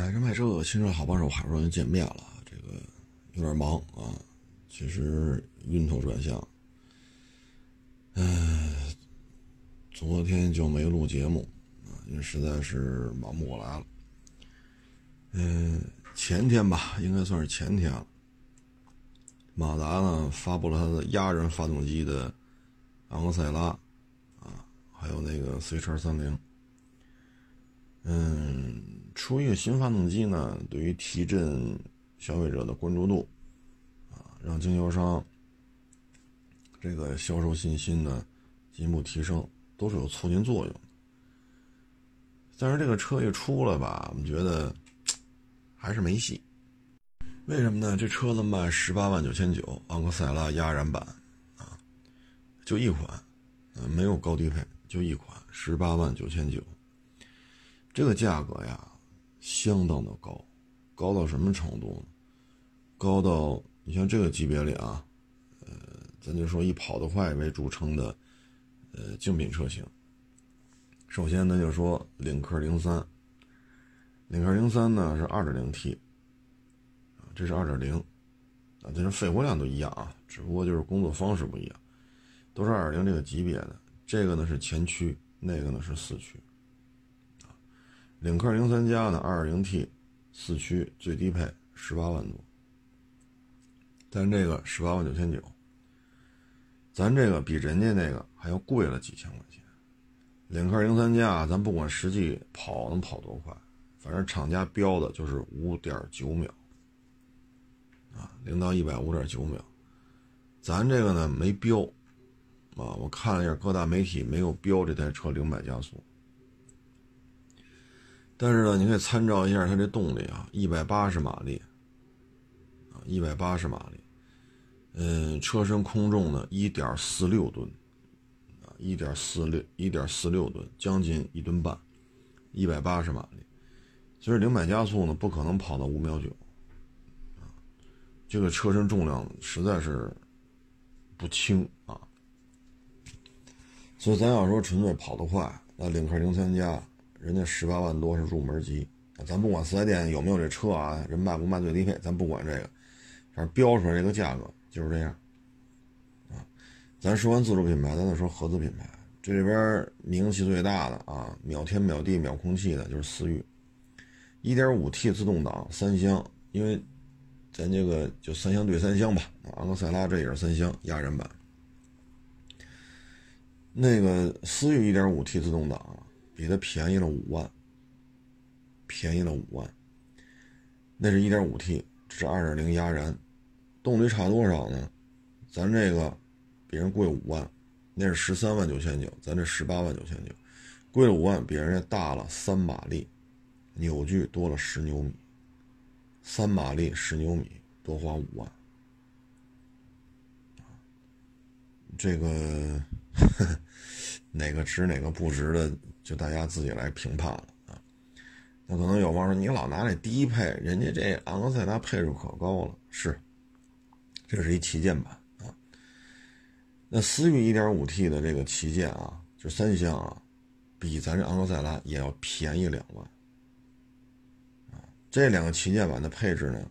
买车卖车，新车好帮手，好不容易见面了。这个有点忙啊，其实晕头转向。嗯，昨天就没录节目啊，因为实在是忙不过来了。嗯，前天吧，应该算是前天了。马达呢发布了它的压燃发动机的昂克赛拉啊，还有那个 C 叉三零。嗯，出一个新发动机呢，对于提振消费者的关注度，啊，让经销商这个销售信心呢进一步提升，都是有促进作用。但是这个车一出来吧，我们觉得还是没戏。为什么呢？这车子卖十八万九千九，昂克赛拉压燃版，啊，就一款，嗯，没有高低配，就一款，十八万九千九。这个价格呀，相当的高，高到什么程度呢？高到你像这个级别里啊，呃，咱就说以跑得快为著称的，呃，竞品车型。首先呢，就说领克零三，领克零三呢是二点零 T，这是二点零，啊，这是肺活量都一样啊，只不过就是工作方式不一样，都是二点零这个级别的。这个呢是前驱，那个呢是四驱。领克零三加呢，2.0T，四驱，最低配十八万多。咱这个十八万九千九，咱这个比人家那个还要贵了几千块钱。领克零三加，咱不管实际跑能跑多快，反正厂家标的就是五点九秒，啊，零到一百五点九秒。咱这个呢没标，啊，我看了一下各大媒体没有标这台车零百加速。但是呢，你可以参照一下它这动力啊，一百八十马力，啊，一百八十马力，嗯，车身空重呢一点四六吨，啊，一点四六一点四六吨，将近一吨半，一百八十马力，其实零百加速呢不可能跑到五秒九，啊，这个车身重量实在是不轻啊，所以咱要说纯粹跑得快，那领克零三加。人家十八万多是入门级，咱不管四 S 店有没有这车啊，人卖不卖最低配，咱不管这个，反正标出来这个价格就是这样，啊，咱说完自主品牌，咱再说合资品牌，这里边名气最大的啊，秒天秒地秒空气的就是思域，1.5T 自动挡三厢，因为咱这个就三厢对三厢吧，昂克赛拉这也是三厢压燃版，那个思域 1.5T 自动挡。比它便宜了五万，便宜了五万。那是一点五 T，这是二点零压燃，动力差多少呢？咱这个比人贵五万，那是十三万九千九，咱这十八万九千九，贵了五万，比人家大了三马力，扭矩多了十牛米，三马力十牛米多花五万，这个呵 呵哪个值哪个不值的？就大家自己来评判了啊！那可能有网友说：“你老拿这低配，人家这昂克赛拉配置可高了。”是，这是一旗舰版啊。那思域 1.5T 的这个旗舰啊，就三厢啊，比咱这昂克赛拉也要便宜两万啊。这两个旗舰版的配置呢，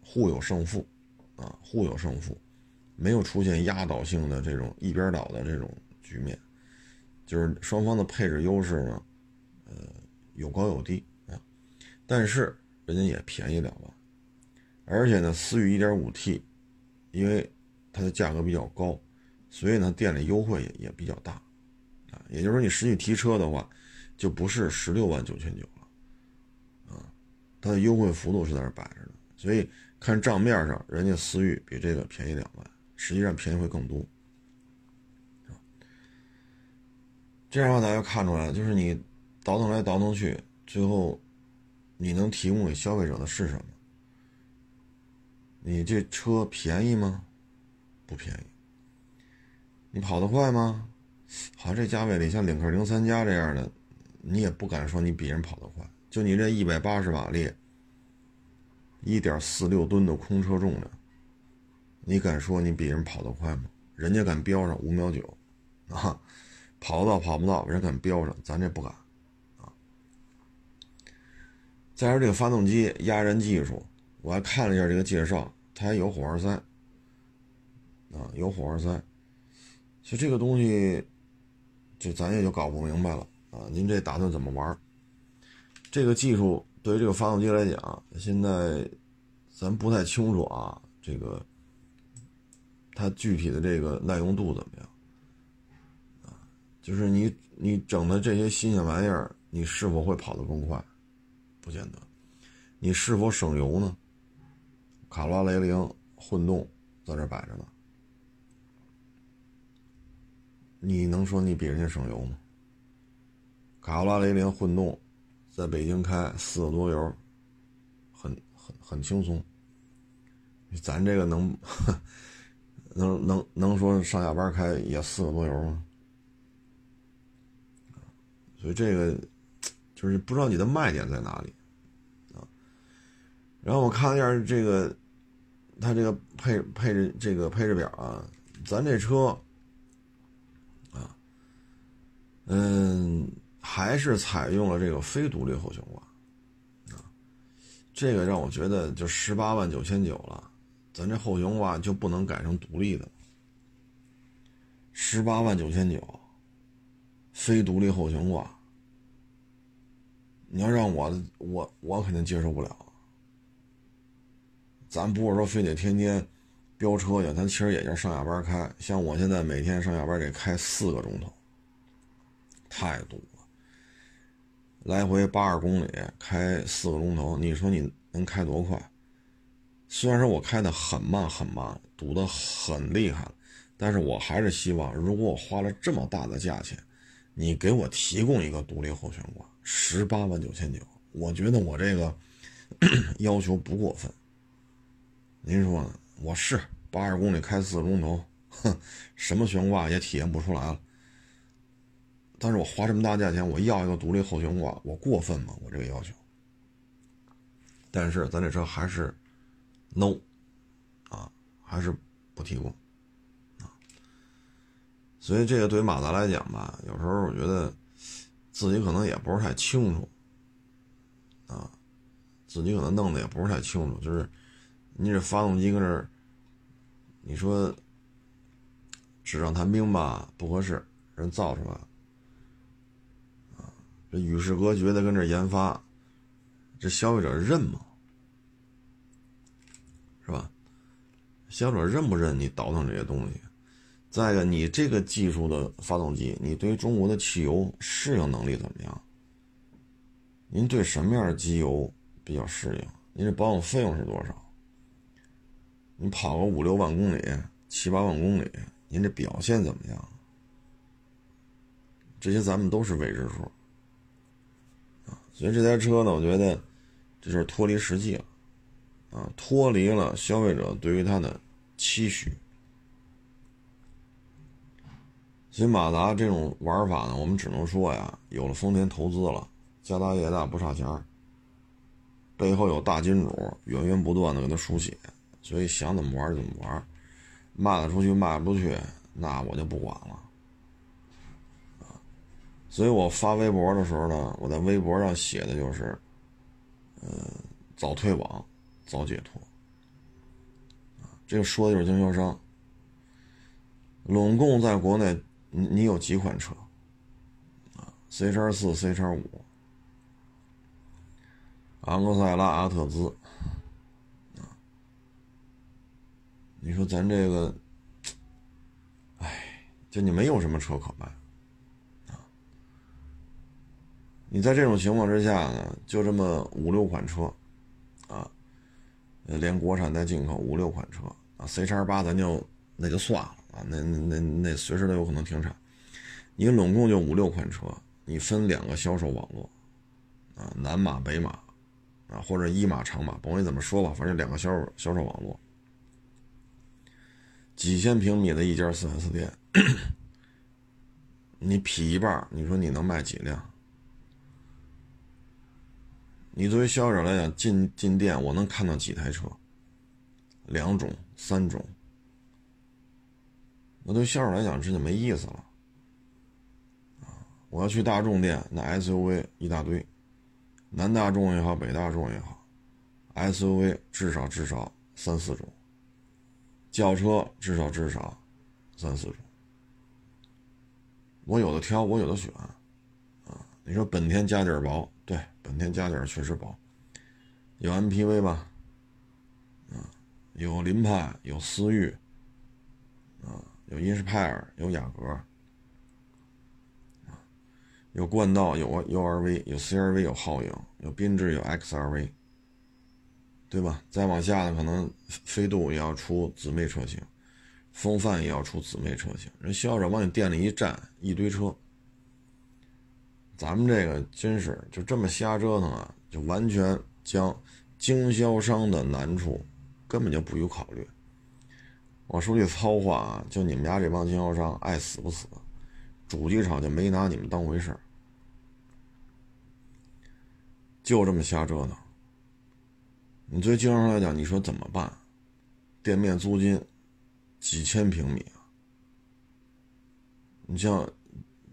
互有胜负啊，互有胜负，没有出现压倒性的这种一边倒的这种局面。就是双方的配置优势呢，呃，有高有低啊，但是人家也便宜两万，而且呢，思域 1.5T，因为它的价格比较高，所以呢，店里优惠也也比较大，啊，也就是说你实际提车的话，就不是十六万九千九了，啊，它的优惠幅度是在这摆着的，所以看账面上，人家思域比这个便宜两万，实际上便宜会更多。这样的话，大家看出来了，就是你倒腾来倒腾去，最后你能提供给消费者的是什么？你这车便宜吗？不便宜。你跑得快吗？好像这价位里，像领克零三加这样的，你也不敢说你比人跑得快。就你这一百八十马力，一点四六吨的空车重量，你敢说你比人跑得快吗？人家敢标上五秒九，啊！跑得到跑不到，人敢标上，咱这不敢，啊。再说这个发动机压燃技术，我还看了一下这个介绍，它还有火花塞，啊，有火花塞。其实这个东西，就咱也就搞不明白了啊！您这打算怎么玩？这个技术对于这个发动机来讲，现在咱不太清楚啊。这个它具体的这个耐用度怎么样？就是你你整的这些新鲜玩意儿，你是否会跑得更快？不见得。你是否省油呢？卡罗拉雷凌混动在这摆着呢。你能说你比人家省油吗？卡罗拉雷凌混动，在北京开四个多油，很很很轻松。咱这个能 能能能说上下班开也四个多油吗？所以这个就是不知道你的卖点在哪里啊。然后我看了一下这个，它这个配配置这个配置表啊，咱这车啊。嗯，还是采用了这个非独立后悬挂，啊，这个让我觉得就十八万九千九了，咱这后悬挂就不能改成独立的？十八万九千九，非独立后悬挂，你要让我我我肯定接受不了。咱不是说非得天天飙车去，咱其实也就上下班开，像我现在每天上下班得开四个钟头。太堵了，来回八十公里开四个钟头，你说你能开多快？虽然说我开的很慢很慢，堵得很厉害，但是我还是希望，如果我花了这么大的价钱，你给我提供一个独立后悬挂，十八万九千九，我觉得我这个 要求不过分。您说呢？我是八十公里开四个钟头，哼，什么悬挂也体验不出来了。但是我花这么大价钱，我要一个独立后悬挂，我过分吗？我这个要求。但是咱这车还是 no，啊，还是不提供，所以这个对于马达来讲吧，有时候我觉得自己可能也不是太清楚，啊，自己可能弄的也不是太清楚，就是你这发动机跟这儿，你说纸上谈兵吧，不合适，人造出来。这与世隔绝的跟这研发，这消费者认吗？是吧？消费者认不认你倒腾这些东西？再一个，你这个技术的发动机，你对于中国的汽油适应能力怎么样？您对什么样的机油比较适应？您这保养费用是多少？你跑个五六万公里、七八万公里，您这表现怎么样？这些咱们都是未知数啊。所以这台车呢，我觉得这就是脱离实际了，啊，脱离了消费者对于它的期许。新马达这种玩法呢，我们只能说呀，有了丰田投资了，家大业大不差钱背后有大金主源源不断的给他输血，所以想怎么玩怎么玩，卖得出去卖不出去，那我就不管了。所以我发微博的时候呢，我在微博上写的就是，呃，早退网，早解脱。这个说的就是经销商。拢共在国内，你有几款车？啊，C 叉四、C 叉五，昂克赛拉、阿特兹，啊，你说咱这个，哎，就你没有什么车可卖。啊你在这种情况之下呢，就这么五六款车，啊，连国产带进口五六款车啊，C 叉八咱就那就算了啊，那那那随时都有可能停产。你拢共就五六款车，你分两个销售网络，啊，南马北马，啊，或者一马长马，甭管怎么说吧，反正两个销售销售网络，几千平米的一家四 S 店，你劈一半，你说你能卖几辆？你作为销售来讲，进进店我能看到几台车，两种、三种，那对销售来讲这就没意思了。啊，我要去大众店，那 SUV 一大堆，南大众也好，北大众也好，SUV 至少至少三四种，轿车至少至少三四种。我有的挑，我有的选，啊，你说本田家底儿薄，对，本田家底儿确实薄，有 MPV 吧，啊，有凌派，有思域，有英仕派尔，有雅阁，有冠道，有 URV，有 CRV，有皓影，有缤智，有 XRV，对吧？再往下呢，可能飞度也要出姊妹车型。风范也要出姊妹车型，人销售往你店里一站，一堆车。咱们这个真是就这么瞎折腾啊，就完全将经销商的难处根本就不予考虑。我说句糙话啊，就你们家这帮经销商爱死不死，主机厂就没拿你们当回事儿，就这么瞎折腾。你对经销商来讲，你说怎么办？店面租金？几千平米啊！你像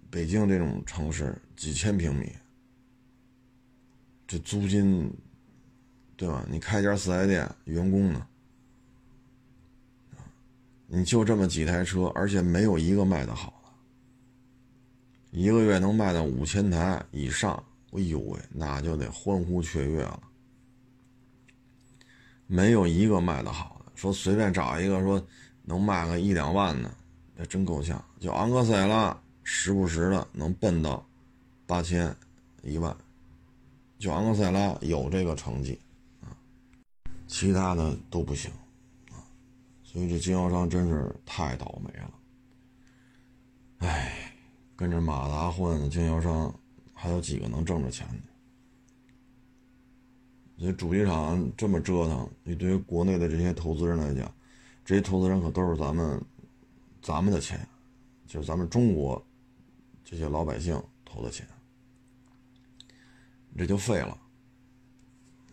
北京这种城市，几千平米，这租金，对吧？你开家四 S 店，员工呢？你就这么几台车，而且没有一个卖的好的，一个月能卖到五千台以上，哎呦喂，那就得欢呼雀跃了。没有一个卖的好的，说随便找一个说。能卖个一两万的，这真够呛。就昂克赛拉，时不时的能奔到八千、一万。就昂克赛拉有这个成绩啊，其他的都不行。所以这经销商真是太倒霉了。哎，跟着马达混的经销商还有几个能挣着钱的？所以主机厂这么折腾，你对于国内的这些投资人来讲，这些投资人可都是咱们，咱们的钱，就是咱们中国这些老百姓投的钱，这就废了，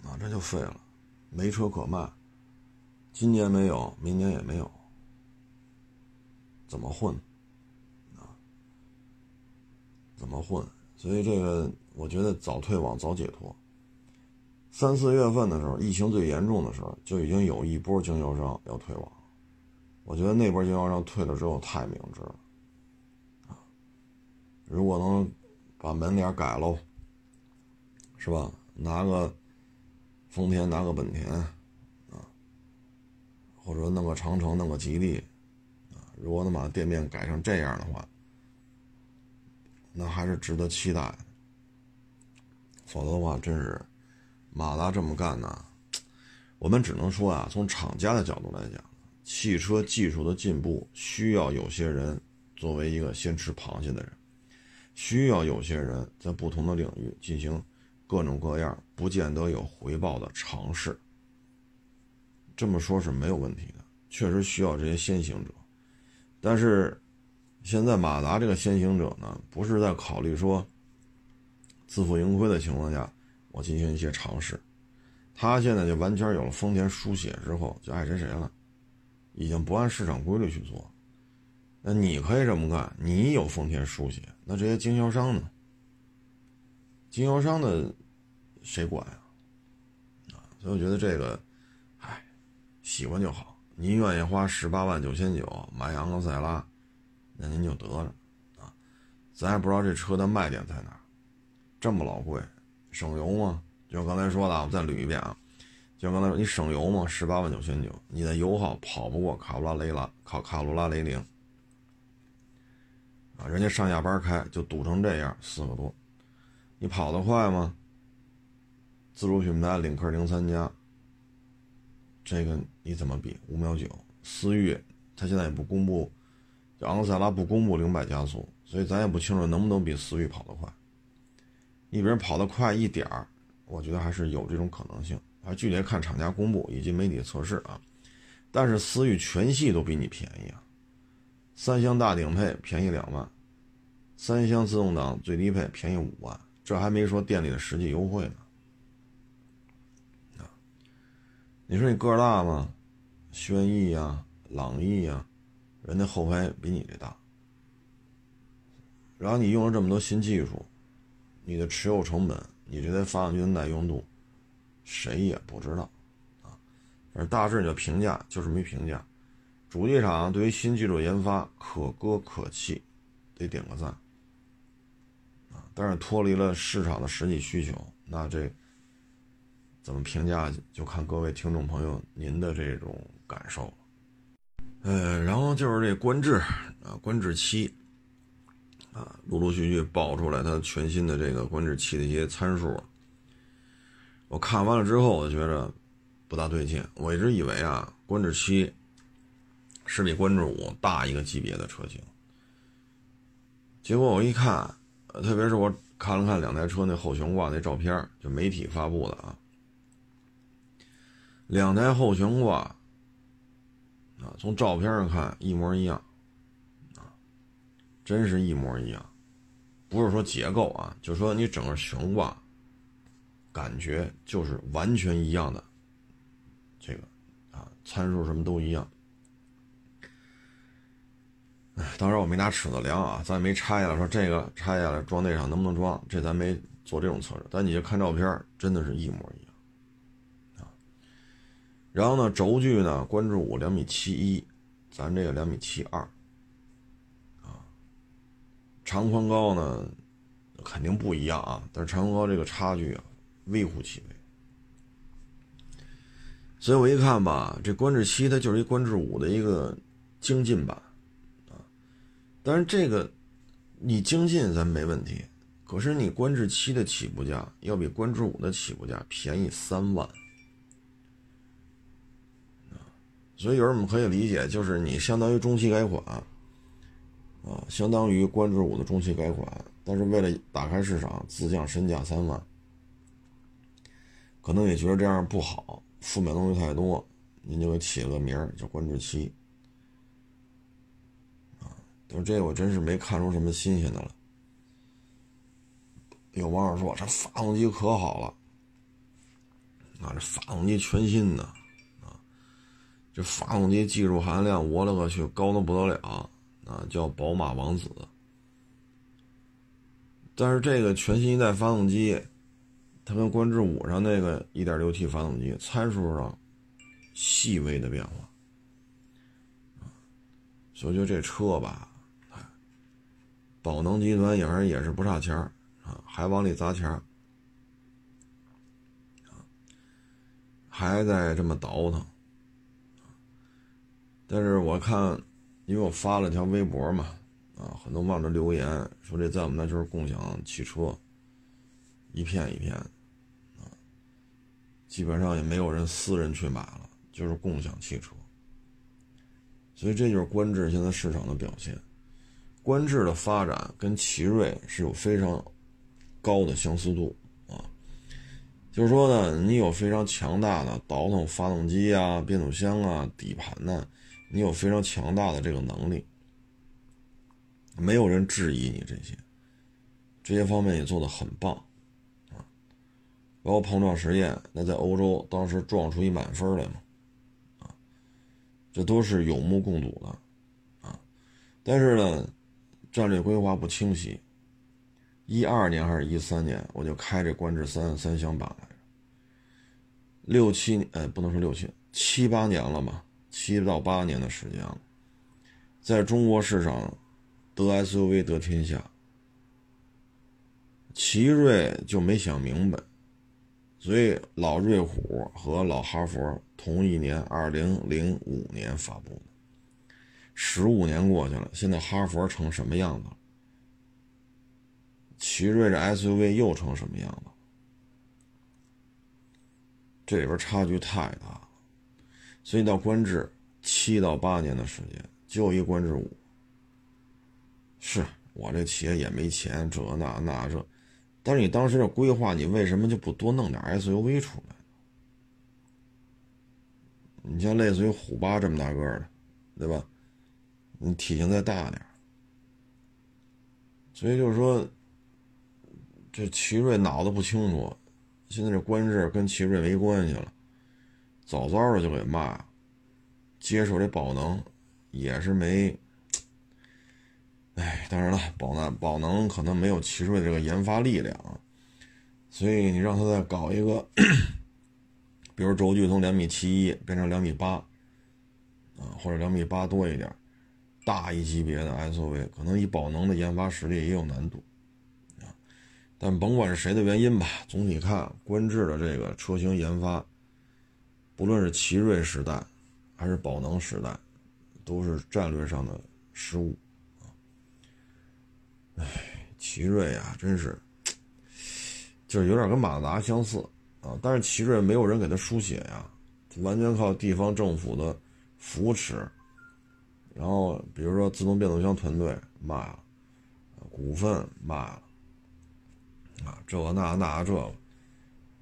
啊，这就废了，没车可卖，今年没有，明年也没有，怎么混？啊，怎么混？所以这个，我觉得早退网早解脱。三四月份的时候，疫情最严重的时候，就已经有一波经销商要退网。我觉得那波经销商退了之后太明智了，啊，如果能把门脸改喽，是吧？拿个丰田，拿个本田，或者弄个长城，弄个吉利，啊，如果能把店面改成这样的话，那还是值得期待。否则的话，真是马达这么干呢，我们只能说啊，从厂家的角度来讲。汽车技术的进步需要有些人作为一个先吃螃蟹的人，需要有些人在不同的领域进行各种各样不见得有回报的尝试。这么说是没有问题的，确实需要这些先行者。但是现在马达这个先行者呢，不是在考虑说自负盈亏的情况下，我进行一些尝试。他现在就完全有了丰田书写之后，就爱谁谁了。已经不按市场规律去做，那你可以这么干，你有丰田书写，那这些经销商呢？经销商的谁管呀？啊，所以我觉得这个，喜欢就好。您愿意花十八万九千九买昂克赛拉，那您就得了啊。咱也不知道这车的卖点在哪，这么老贵，省油吗？就刚才说的，我再捋一遍啊。就刚才说，你省油吗？十八万九千九，你的油耗跑不过卡罗拉雷拉，卡卡罗拉雷凌啊，人家上下班开就堵成这样，四个多，你跑得快吗？自主品牌领克零三加，这个你怎么比？五秒九，思域它现在也不公布，昂克赛拉不公布零百加速，所以咱也不清楚能不能比思域跑得快。你比如跑得快一点儿，我觉得还是有这种可能性。啊，具体看厂家公布以及媒体测试啊，但是思域全系都比你便宜啊，三厢大顶配便宜两万，三厢自动挡最低配便宜五万，这还没说店里的实际优惠呢。啊，你说你个儿大吗？轩逸呀、朗逸呀，人家后排比你这大，然后你用了这么多新技术，你的持有成本你这台发动机的耐用度，谁也不知道啊。反正大致你的评价就是没评价。主机厂对于新技术研发可歌可泣，得点个赞啊！但是脱离了市场的实际需求，那这怎么评价就看各位听众朋友您的这种感受。呃，然后就是这观致啊，观致七啊，陆陆续续爆出来它全新的这个观致七的一些参数。我看完了之后，我觉着不大对劲。我一直以为啊，观致七。是比观致五大一个级别的车型，结果我一看，特别是我看了看两台车那后悬挂那照片，就媒体发布的啊，两台后悬挂啊，从照片上看一模一样，啊，真是一模一样，不是说结构啊，就说你整个悬挂，感觉就是完全一样的，这个啊，参数什么都一样。哎当然我没拿尺子量啊，咱也没拆下来说这个拆下来装那上能不能装，这咱没做这种测试。但你就看照片，真的是一模一样。然后呢，轴距呢，观致五两米七一，咱这个两米七二啊。长宽高呢，肯定不一样啊，但是长宽高这个差距啊，微乎其微。所以我一看吧，这观致七它就是一观致五的一个精进版。啊但是这个，你精进咱没问题，可是你观致七的起步价要比观致五的起步价便宜三万，所以有人我们可以理解，就是你相当于中期改款，啊，相当于观致五的中期改款，但是为了打开市场，自降身价三万，可能也觉得这样不好，负面东西太多，您就给起了个名儿叫观致七。就这我真是没看出什么新鲜的了。有网友说这发动机可好了，啊，这发动机全新的，这发动机技术含量我勒个去高的不得了，啊，叫宝马王子。但是这个全新一代发动机，它跟观致五上那个 1.6T 发动机参数上细微的变化，所以就这车吧。哎宝能集团也是也是不差钱儿啊，还往里砸钱儿还在这么倒腾但是我看，因为我发了条微博嘛，啊，很多网友留言说这在我们那就是共享汽车，一片一片啊，基本上也没有人私人去买了，就是共享汽车，所以这就是观致现在市场的表现。观致的发展跟奇瑞是有非常高的相似度啊，就是说呢，你有非常强大的倒腾发动机啊、变速箱啊、底盘呢，你有非常强大的这个能力，没有人质疑你这些，这些方面也做得很棒啊，包括碰撞实验，那在欧洲当时撞出一满分来嘛，啊，这都是有目共睹的啊，但是呢。战略规划不清晰。一二年还是一三年，我就开这观致三三厢版来着。六七年，呃，不能说六七，七八年了嘛，七到八年的时间了。在中国市场，得 SUV 得天下。奇瑞就没想明白，所以老瑞虎和老哈佛同一年，二零零五年发布的。十五年过去了，现在哈佛成什么样子了？奇瑞这 SUV 又成什么样子？这里边差距太大了，所以到观致七到八年的时间，就一观致五。是我这企业也没钱，这那那这，但是你当时的规划，你为什么就不多弄点 SUV 出来？你像类似于虎八这么大个的，对吧？你体型再大点所以就是说，这奇瑞脑子不清楚，现在这观致跟奇瑞没关系了，早早的就给骂，接受这宝能也是没，哎，当然了，宝能宝能可能没有奇瑞这个研发力量，所以你让他再搞一个，比如轴距从两米七一变成两米八，啊，或者两米八多一点，大一级别的 SUV，可能以宝能的研发实力也有难度，啊，但甭管是谁的原因吧，总体看，观致的这个车型研发，不论是奇瑞时代，还是宝能时代，都是战略上的失误，啊，哎，奇瑞啊，真是。就是有点跟马自达相似啊，但是奇瑞没有人给他输血呀，完全靠地方政府的扶持。然后比如说自动变速箱团队卖了，股份卖了，啊，这个那那这个，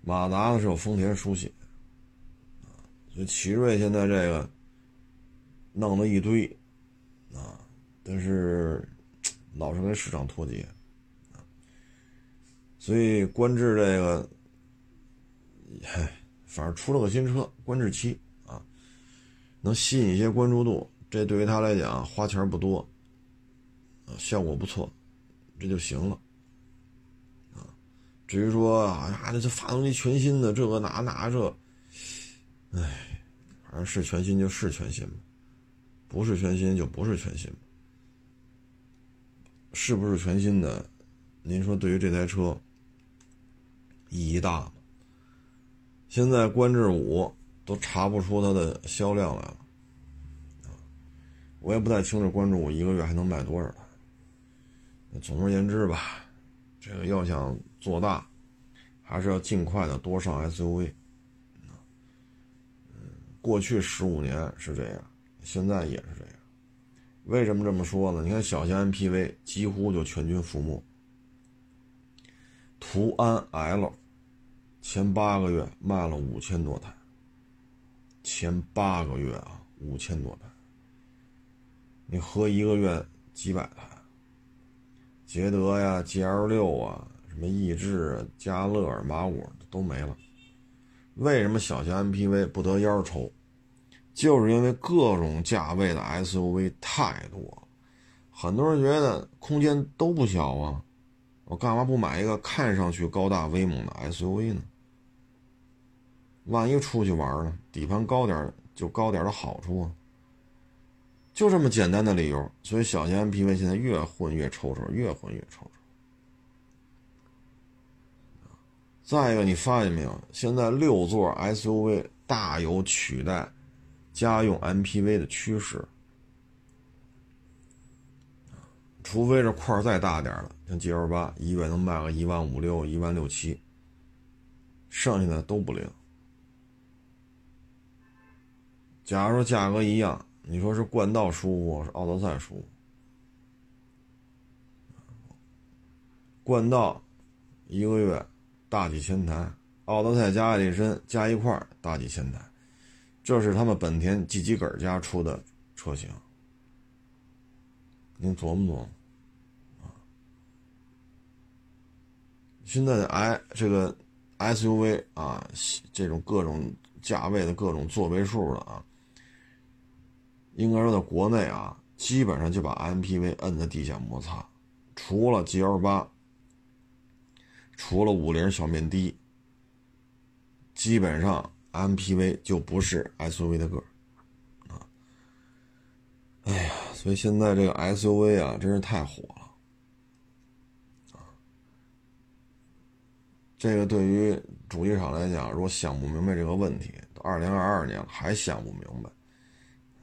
马达呢是有丰田输血，啊，所以奇瑞现在这个弄了一堆，啊，但是老是跟市场脱节。所以，观致这个，嗨，反正出了个新车，观致七啊，能吸引一些关注度，这对于他来讲花钱不多，啊，效果不错，这就行了，啊，至于说啊，这这发动机全新的，这个哪哪这，哎，正是全新就是全新不是全新就不是全新是不是全新的？您说对于这台车？意义大吗？现在观致五都查不出它的销量来了，我也不太清楚观致五一个月还能卖多少台。总而言之吧，这个要想做大，还是要尽快的多上 SUV。过去十五年是这样，现在也是这样。为什么这么说呢？你看小型 MPV 几乎就全军覆没。途安 L 前八个月卖了五千多台，前八个月啊，五千多台。你合一个月几百台。捷德呀、GL 六啊、什么逸致、嘉乐、马五都没了。为什么小型 MPV 不得烟抽？就是因为各种价位的 SUV 太多，很多人觉得空间都不小啊。我干嘛不买一个看上去高大威猛的 SUV 呢？万一出去玩呢？底盘高点就高点的好处啊！就这么简单的理由，所以小型 MPV 现在越混越抽抽，越混越抽抽。再一个，你发现没有？现在六座 SUV 大有取代家用 MPV 的趋势。除非这块再大点的，像 G L 八，一个月能卖个一万五六、一万六七，剩下的都不灵。假如说价格一样，你说是冠道舒服，是奥德赛舒服？冠道一个月大几千台，奥德赛加爱力绅加一块大几千台，这是他们本田 G 级本家出的车型，您琢磨琢磨。现在的 i 这个 SUV 啊，这种各种价位的各种座位数的啊，应该说在国内啊，基本上就把 MPV 摁在地下摩擦，除了 GL 八，除了五菱小面的，基本上 MPV 就不是 SUV 的个儿啊。哎呀，所以现在这个 SUV 啊，真是太火了啊。这个对于主机厂来讲，如果想不明白这个问题，都二零二二年了还想不明白，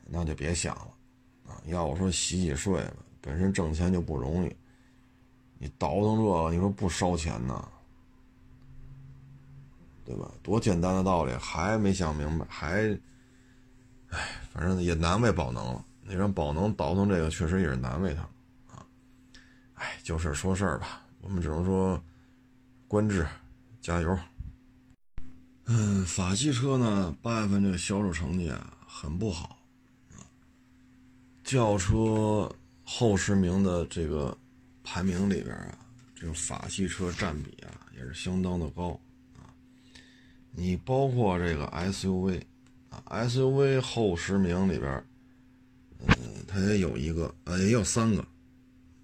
那就别想了啊！要我说洗洗睡吧，本身挣钱就不容易，你倒腾这个，你说不烧钱呢？对吧？多简单的道理，还没想明白，还，哎，反正也难为宝能了。你让宝能倒腾这个，确实也是难为他啊。哎，就事说事儿吧，我们只能说，观致。加油！嗯，法系车呢，八月份这个销售成绩啊，很不好啊。轿车后十名的这个排名里边啊，这个法系车占比啊，也是相当的高。你包括这个 SUV 啊，SUV 后十名里边，嗯，它也有一个，呃，也有三个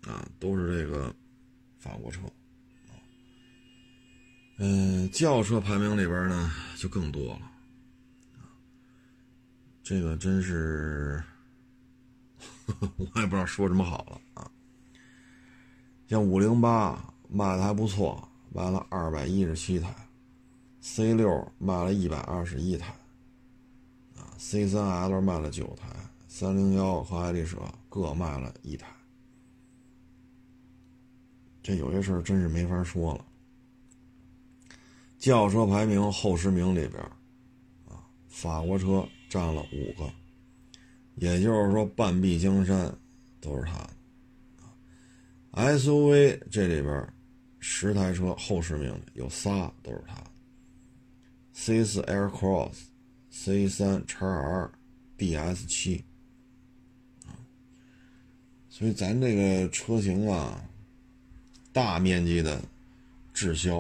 啊，都是这个法国车。嗯，轿车排名里边呢就更多了，这个真是 我也不知道说什么好了啊。像五零八卖的还不错，卖了二百一十七台；C 六卖了一百二十一台，啊，C 三 L 卖了九台，三零幺和爱丽舍各卖了一台。这有些事儿真是没法说了。轿车排名后十名里边，啊，法国车占了五个，也就是说半壁江山都是它的。SUV 这里边十台车后十名有仨都是它的：C4 Aircross、C3 x R、DS 七。所以咱这个车型啊，大面积的滞销。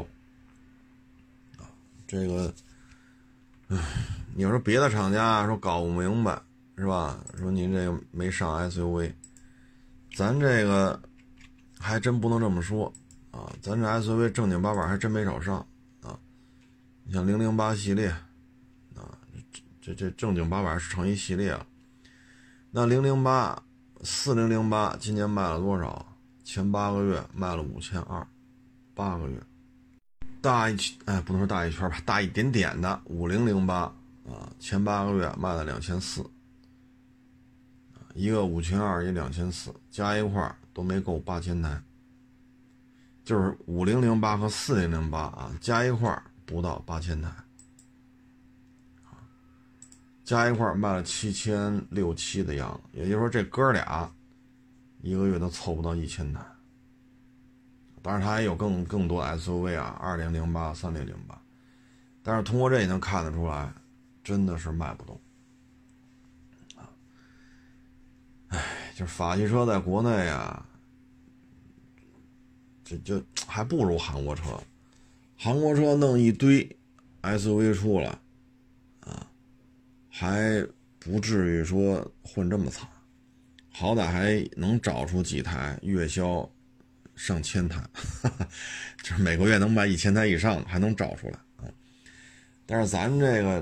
啊这个，唉，你说别的厂家说搞不明白是吧？说您这个没上 SUV，咱这个还真不能这么说啊！咱这 SUV 正经八百还真没少上！你像零零八系列啊，这这正经八百是成一系列了。那零零八、四零零八今年卖了多少？前八个月卖了五千二，八个月。大一圈，哎，不能说大一圈吧，大一点点的五零零八啊，前八个月卖了两千四，一个五千二，一两千四，加一块都没够八千台，就是五零零八和四零零八啊，加一块不到八千台，加一块卖了七千六七的样子，也就是说这哥俩一个月都凑不到一千台。当然，它还有更更多 SUV 啊，二零零八、三零零八，但是通过这也能看得出来，真的是卖不动啊！哎，就是法系车在国内啊，这就还不如韩国车，韩国车弄一堆 SUV 出来啊，还不至于说混这么惨，好歹还能找出几台月销。上千台，就是每个月能卖一千台以上的，还能找出来啊！但是咱这个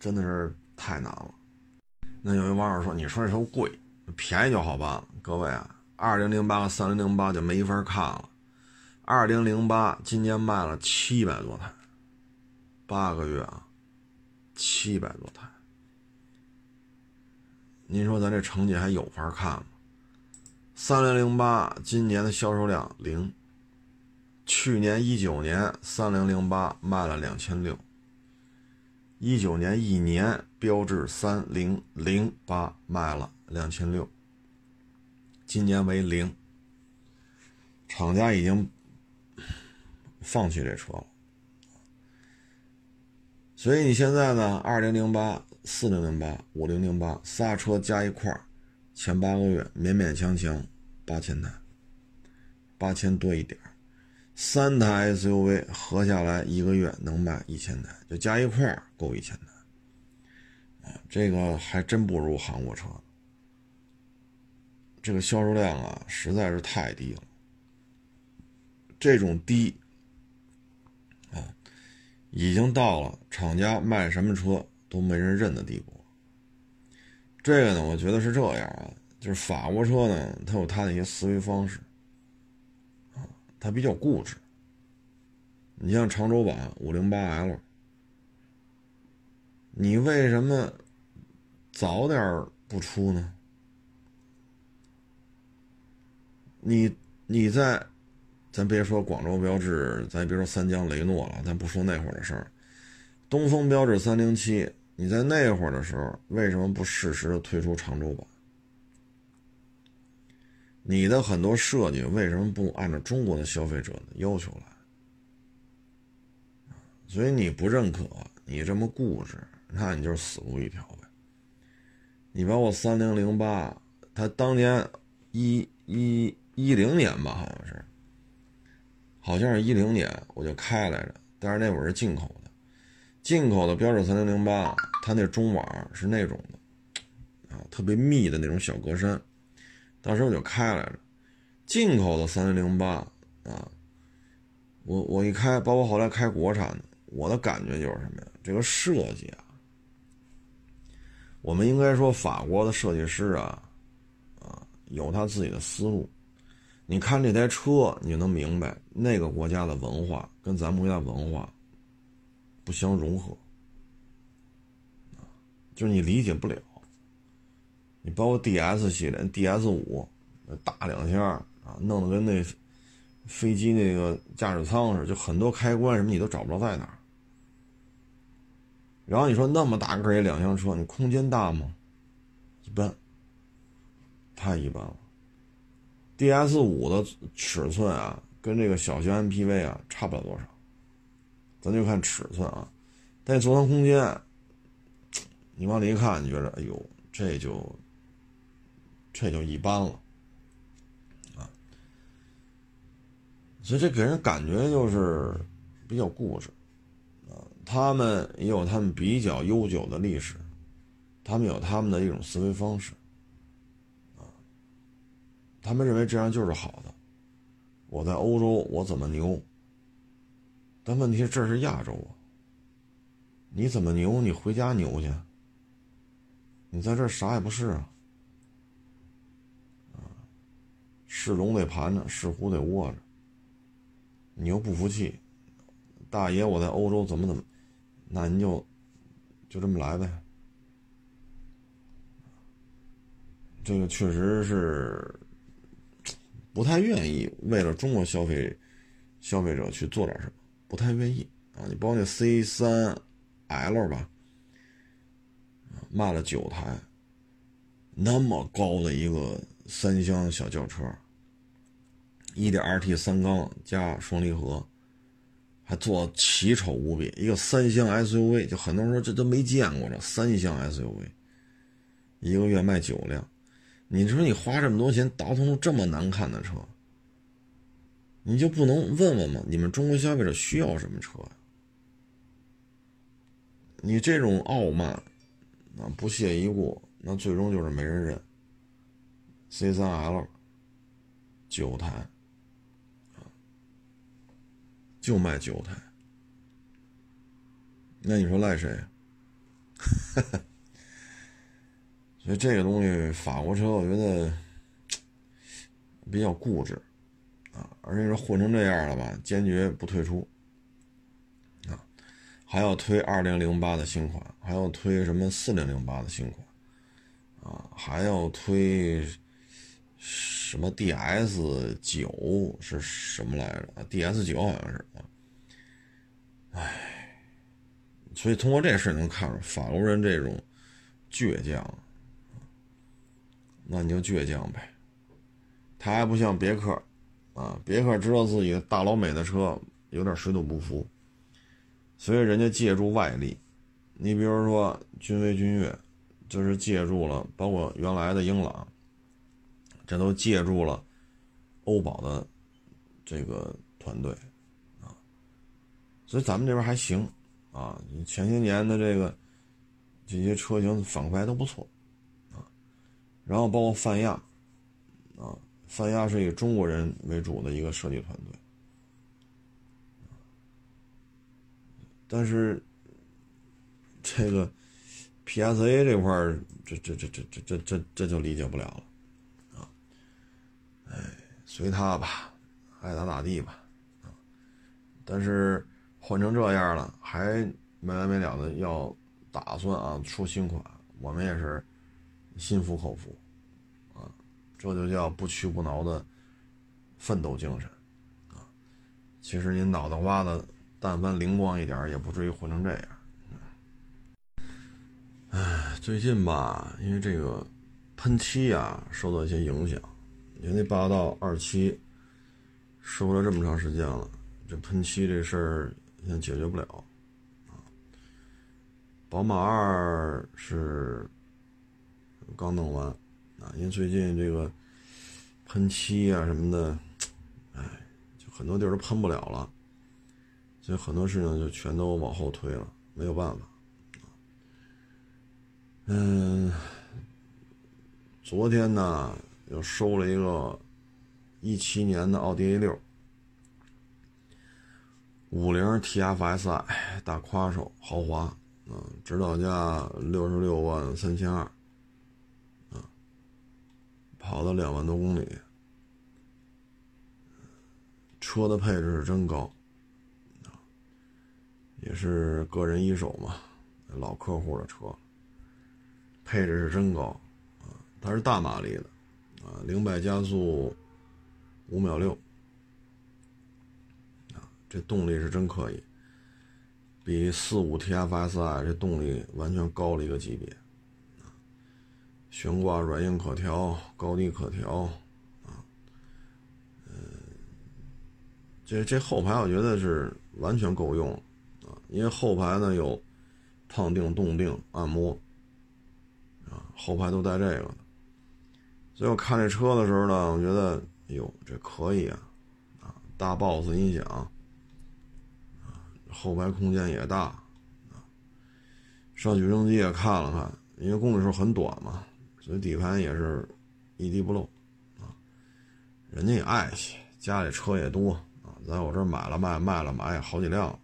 真的是太难了。那有一网友说：“你说这车贵，便宜就好办了。”各位啊，二零零八和三零零八就没法看了。二零零八今年卖了七百多台，八个月啊，七百多台。您说咱这成绩还有法看吗？三零零八今年的销售量零，去年一九年三零零八卖了两千六，一九年一年标致三零零八卖了两千六，今年为零，厂家已经放弃这车了，所以你现在呢，二零零八、四零零八、五零零八仨车加一块。前八个月勉勉强强八千台，八千多一点三台 SUV 合下来一个月能卖一千台，就加一块够一千台，啊，这个还真不如韩国车，这个销售量啊实在是太低了，这种低，已经到了厂家卖什么车都没人认的地步。这个呢，我觉得是这样啊，就是法国车呢，它有它的一些思维方式，啊，它比较固执。你像长轴版五零八 L，你为什么早点不出呢？你你在，咱别说广州标致，咱别说三江雷诺了，咱不说那会儿的事儿，东风标致三零七。你在那会儿的时候，为什么不适时的推出长轴版？你的很多设计为什么不按照中国的消费者的要求来？所以你不认可，你这么固执，那你就是死路一条呗。你把我三零零八，它当年一一一零年吧，好像是，好像是一零年我就开来着，但是那会儿是进口的。进口的标致三零零八，它那中网是那种的，啊，特别密的那种小格栅，当时我就开来着。进口的三零零八啊，我我一开，包括后来开国产的，我的感觉就是什么呀？这个设计啊，我们应该说法国的设计师啊，啊，有他自己的思路。你看这台车，你就能明白那个国家的文化跟咱们国家文化不相融合，就是你理解不了。你包括 D S 系列，D S 五大两厢啊，弄得跟那飞机那个驾驶舱似的，就很多开关什么你都找不着在哪儿。然后你说那么大个一两厢车，你空间大吗？一般，太一般了。D S 五的尺寸啊，跟这个小型 M P V 啊差不了多少，咱就看尺寸啊。但座舱空间，你往里一看，你觉得哎呦，这就这就一般了啊。所以这给人感觉就是比较固执啊。他们也有他们比较悠久的历史，他们有他们的一种思维方式。他们认为这样就是好的。我在欧洲，我怎么牛？但问题是这是亚洲啊。你怎么牛？你回家牛去。你在这儿啥也不是啊。啊，是龙得盘着，是虎得卧着。你又不服气，大爷，我在欧洲怎么怎么，那您就就这么来呗。这个确实是。不太愿意为了中国消费消费者去做点什么，不太愿意啊！你包括那 C 三 L 吧，卖了九台，那么高的一个三厢小轿车，一点二 T 三缸加双离合，还做奇丑无比，一个三厢 SUV，就很多人说这都没见过这三厢 SUV，一个月卖九辆。你说你花这么多钱倒腾出这么难看的车，你就不能问问吗？你们中国消费者需要什么车？你这种傲慢，啊不屑一顾，那最终就是没人认。C 三 L 九台，啊，就卖九台，那你说赖谁？所以这个东西，法国车我觉得比较固执啊，而且说混成这样了吧，坚决不退出啊，还要推二零零八的新款，还要推什么四零零八的新款啊，还要推什么 DS 九是什么来着？DS 九好像是啊，唉，所以通过这事能看出法国人这种倔强。那你就倔强呗，他还不像别克，啊，别克知道自己大老美的车有点水土不服，所以人家借助外力，你比如说君威、君越，就是借助了，包括原来的英朗，这都借助了欧宝的这个团队，啊，所以咱们这边还行，啊，前些年的这个这些车型反馈都不错。然后包括泛亚，啊，泛亚是以中国人为主的一个设计团队，但是这个 PSA 这块儿，这这这这这这这这就理解不了了，啊，哎，随他吧，爱咋咋地吧，啊，但是换成这样了，还没完没了的要打算啊出新款，我们也是。心服口服，啊，这就叫不屈不挠的奋斗精神，啊，其实您脑袋瓜子但凡灵光一点，也不至于混成这样。哎，最近吧，因为这个喷漆啊受到一些影响，因为那霸道二七收了这么长时间了，这喷漆这事儿现在解决不了，啊，宝马二是。刚弄完，啊，因为最近这个喷漆啊什么的，哎，就很多地儿都喷不了了，所以很多事情就全都往后推了，没有办法。嗯，昨天呢又收了一个一七年的奥迪 A 六，五菱 TFSI 大夸手豪华，嗯，指导价六十六万三千二，跑了两万多公里，车的配置是真高，也是个人一手嘛，老客户的车，配置是真高，啊，它是大马力的，啊，零百加速五秒六。这动力是真可以，比四五 TFSI 这动力完全高了一个级别，悬挂软硬可调，高低可调，啊，嗯，这这后排我觉得是完全够用，啊，因为后排呢有烫定、动定、按摩，啊，后排都带这个，所以我看这车的时候呢，我觉得，哎呦，这可以啊，啊，大 BOSS 音响。啊后排空间也大，啊，上举升机也看了看，因为公里数很短嘛，所以底盘也是一滴不漏，啊，人家也爱惜，家里车也多啊，在我这儿买了卖，卖了买也，好几辆。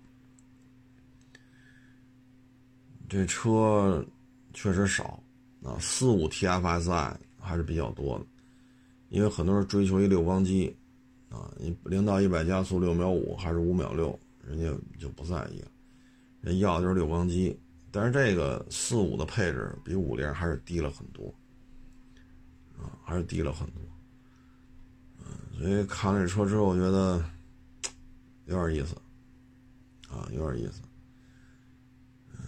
这车确实少，啊，四五 TFSI 还是比较多的，因为很多人追求一六缸机，啊，你零到一百加速六秒五还是五秒六。人家就不在意了，人要的就是六缸机，但是这个四五的配置比五菱还是低了很多，啊，还是低了很多，嗯，所以看了这车之后，我觉得有点意思，啊，有点意思，嗯，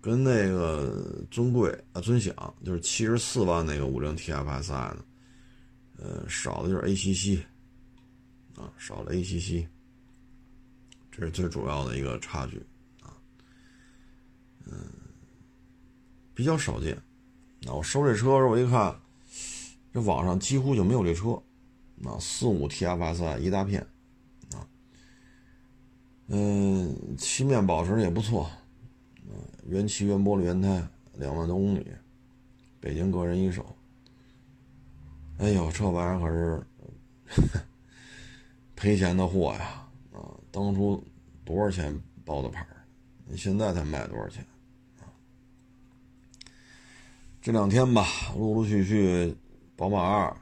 跟那个尊贵啊尊享就是七十四万那个五菱 TFSI 呢，呃，少的就是 ACC，啊，少了 ACC。这是最主要的一个差距，啊，嗯，比较少见。那我收这车时候，我一看，这网上几乎就没有这车，啊，四五 TFSI 一大片，啊，嗯，漆面保持也不错，嗯，原漆原玻璃原胎，两万多公里，北京个人一手。哎呦，这玩意儿可是 赔钱的货呀！啊当初多少钱包的牌儿？现在才卖多少钱？这两天吧，陆陆续续，宝马二，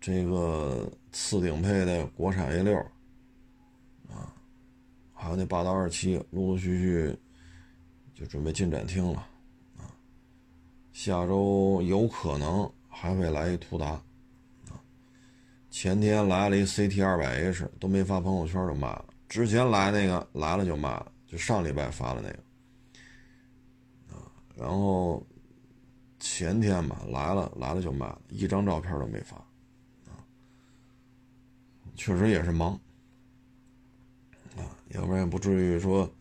这个次顶配的国产 A 六，啊，还有那霸道二七，陆陆续续就准备进展厅了，啊，下周有可能还会来一途达。啊前天来了一 CT 二百 H，都没发朋友圈就卖了。之前来那个来了就卖了，就上礼拜发的那个啊。然后前天吧来了来了就卖了，一张照片都没发啊。确实也是忙啊，要不然也不至于说，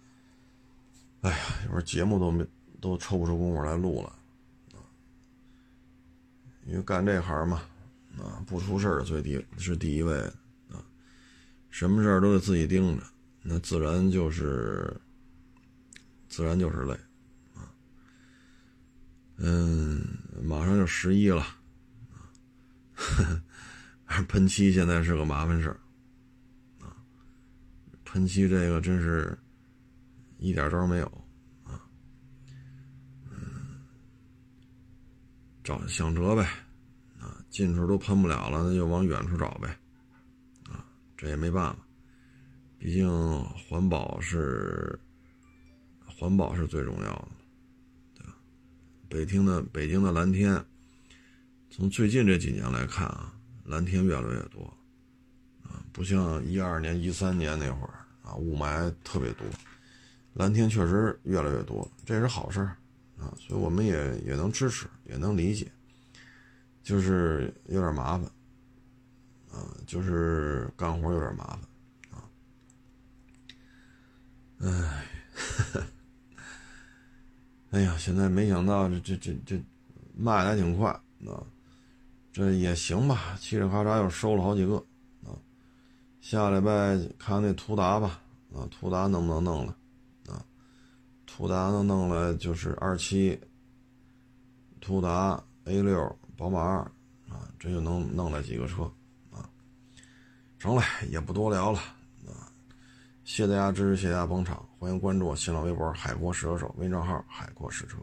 哎呀，有时候节目都没都抽不出功夫来录了啊。因为干这行嘛。啊，不出事儿最低是第一位啊，什么事儿都得自己盯着，那自然就是自然就是累。嗯，马上就十一了啊，喷漆现在是个麻烦事儿啊，喷漆这个真是一点招没有啊，嗯，找想辙呗。啊近处都喷不了了，那就往远处找呗，啊，这也没办法，毕竟环保是环保是最重要的，北京的北京的蓝天，从最近这几年来看啊，蓝天越来越多，啊，不像一二年、一三年那会儿啊，雾霾特别多，蓝天确实越来越多，这是好事儿啊，所以我们也也能支持，也能理解。就是有点麻烦，啊，就是干活有点麻烦，啊，哎，哎呀，现在没想到这这这这卖的还挺快，啊，这也行吧，嘁哩咔嚓又收了好几个，啊，下礼拜看那途达吧，啊，途达能不能弄了，啊，途达能弄了就是二七，途达 A 六。宝马二啊，这就能弄来几个车啊，成了，也不多聊了。谢谢大家支持，谢谢大家捧场，欢迎关注我新浪微博“海阔试车手”微账号“海阔试车”。